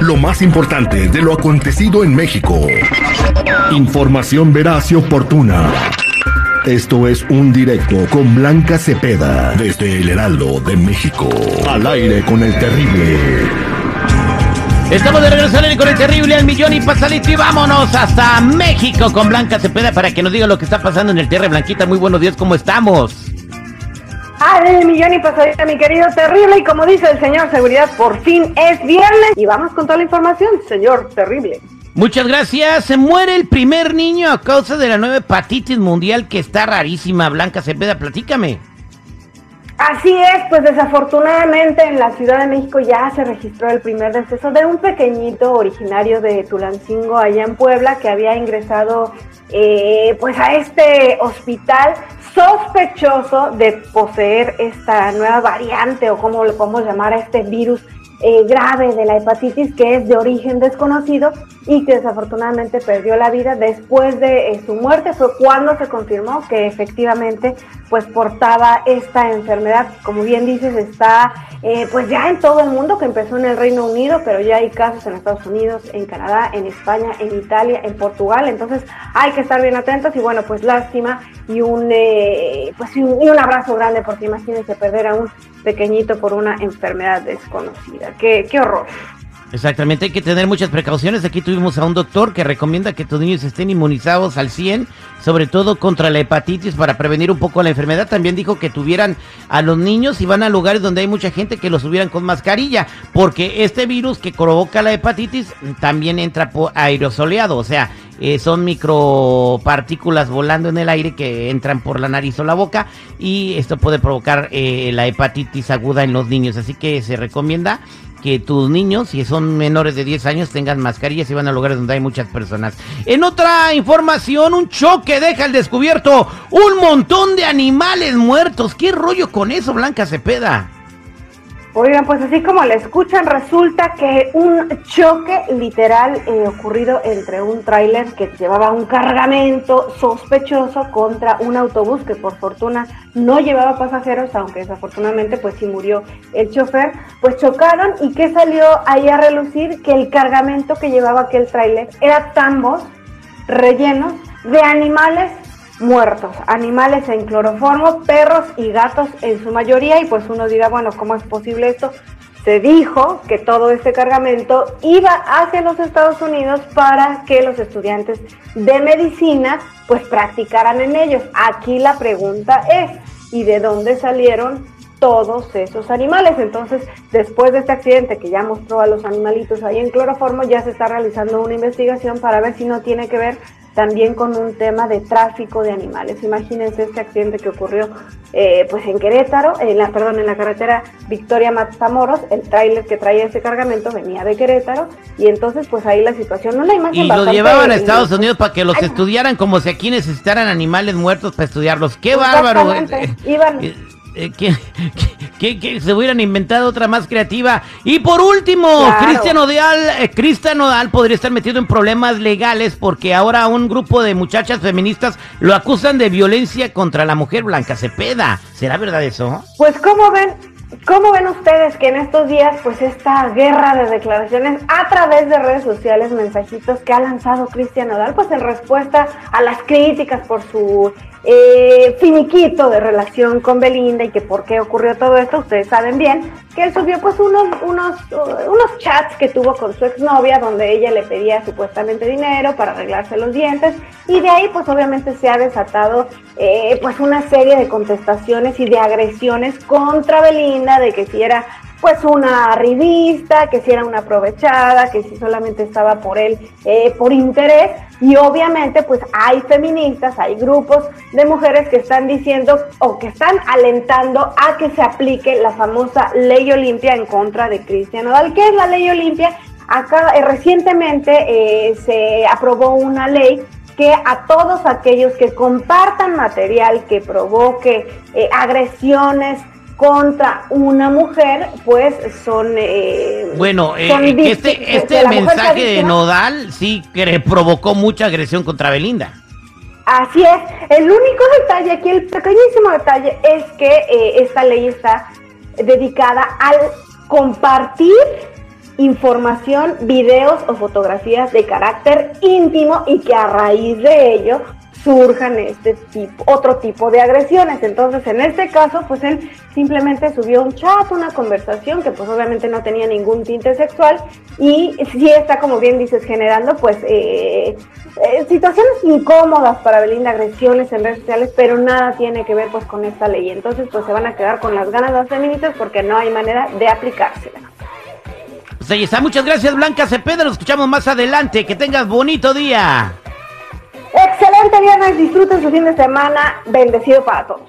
lo más importante de lo acontecido en México. Información veraz y oportuna. Esto es un directo con Blanca Cepeda desde el Heraldo de México. Al aire con el terrible. Estamos de regreso al con el terrible al millón y pasadito y vámonos hasta México con Blanca Cepeda para que nos diga lo que está pasando en el Terre Blanquita. Muy buenos días, ¿cómo estamos? Al millón y pasadita, mi querido terrible. Y como dice el señor Seguridad, por fin es viernes. Y vamos con toda la información, señor terrible. Muchas gracias. Se muere el primer niño a causa de la nueva hepatitis mundial que está rarísima. Blanca Cepeda, platícame. Así es, pues desafortunadamente en la Ciudad de México ya se registró el primer deceso de un pequeñito originario de Tulancingo allá en Puebla que había ingresado eh, pues a este hospital sospechoso de poseer esta nueva variante o como le podemos llamar a este virus eh, grave de la hepatitis que es de origen desconocido y que desafortunadamente perdió la vida después de eh, su muerte. Fue cuando se confirmó que efectivamente pues portaba esta enfermedad. Como bien dices está eh, pues ya en todo el mundo que empezó en el Reino Unido pero ya hay casos en Estados Unidos en Canadá en España en Italia en Portugal. Entonces hay que estar bien atentos y bueno pues lástima y un pues y un, abrazo grande porque imagínense perder a un pequeñito por una enfermedad desconocida. Qué, qué horror. Exactamente, hay que tener muchas precauciones. Aquí tuvimos a un doctor que recomienda que tus niños estén inmunizados al 100, sobre todo contra la hepatitis para prevenir un poco la enfermedad. También dijo que tuvieran a los niños y van a lugares donde hay mucha gente que los subieran con mascarilla, porque este virus que provoca la hepatitis también entra por aerosoleado, o sea, eh, son micropartículas volando en el aire que entran por la nariz o la boca y esto puede provocar eh, la hepatitis aguda en los niños. Así que se recomienda que tus niños, si son menores de 10 años, tengan mascarillas y van a lugares donde hay muchas personas. En otra información, un choque deja al descubierto un montón de animales muertos. ¿Qué rollo con eso, Blanca Cepeda? Oigan, pues así como le escuchan, resulta que un choque literal eh, ocurrido entre un tráiler que llevaba un cargamento sospechoso contra un autobús que por fortuna no llevaba pasajeros, aunque desafortunadamente pues sí murió el chofer, pues chocaron y que salió ahí a relucir que el cargamento que llevaba aquel tráiler era tambos rellenos de animales muertos, animales en cloroformo, perros y gatos en su mayoría, y pues uno dirá, bueno, ¿cómo es posible esto? Se dijo que todo este cargamento iba hacia los Estados Unidos para que los estudiantes de medicina pues practicaran en ellos. Aquí la pregunta es, ¿y de dónde salieron todos esos animales. Entonces, después de este accidente que ya mostró a los animalitos ahí en cloroformo, ya se está realizando una investigación para ver si no tiene que ver también con un tema de tráfico de animales. Imagínense este accidente que ocurrió eh, pues en Querétaro, en la, perdón, en la carretera Victoria Matamoros, el tráiler que traía ese cargamento venía de Querétaro y entonces pues ahí la situación, no la imagen Y lo llevaban a Estados Unidos para que los estudiaran como si aquí necesitaran animales muertos para estudiarlos. ¡Qué bárbaro! Iban eh, que, se hubieran inventado otra más creativa. Y por último, Cristian Odal, eh, Cristian Odal podría estar metido en problemas legales porque ahora un grupo de muchachas feministas lo acusan de violencia contra la mujer Blanca Cepeda. ¿Será verdad eso? Pues como ven, ¿Cómo ven ustedes que en estos días, pues esta guerra de declaraciones a través de redes sociales, mensajitos que ha lanzado Cristian Odal, pues en respuesta a las críticas por su eh, finiquito de relación con Belinda y que por qué ocurrió todo esto, ustedes saben bien que él subió pues unos, unos, unos chats que tuvo con su exnovia donde ella le pedía supuestamente dinero para arreglarse los dientes y de ahí pues obviamente se ha desatado eh, pues una serie de contestaciones y de agresiones contra Belinda de que si era pues una revista, que si era una aprovechada, que si solamente estaba por él eh, por interés. Y obviamente pues hay feministas, hay grupos de mujeres que están diciendo o que están alentando a que se aplique la famosa ley Olimpia en contra de Cristian Odal. ¿Qué es la ley Olimpia? Acá eh, recientemente eh, se aprobó una ley que a todos aquellos que compartan material que provoque agresiones, contra una mujer, pues son... Eh, bueno, eh, este, este mensaje de Nodal sí que provocó mucha agresión contra Belinda. Así es. El único detalle aquí, el pequeñísimo detalle, es que eh, esta ley está dedicada al compartir información, videos o fotografías de carácter íntimo y que a raíz de ello surjan este tipo, otro tipo de agresiones. Entonces, en este caso, pues él simplemente subió un chat, una conversación que pues obviamente no tenía ningún tinte sexual y sí está, como bien dices, generando pues eh, eh, situaciones incómodas para Belinda, agresiones en redes sociales, pero nada tiene que ver pues con esta ley. Entonces, pues se van a quedar con las ganas las feministas porque no hay manera de aplicársela. Pues ahí muchas gracias Blanca Cepeda, nos escuchamos más adelante, que tengas bonito día. Excelente viernes, disfruten su fin de semana, bendecido para todos.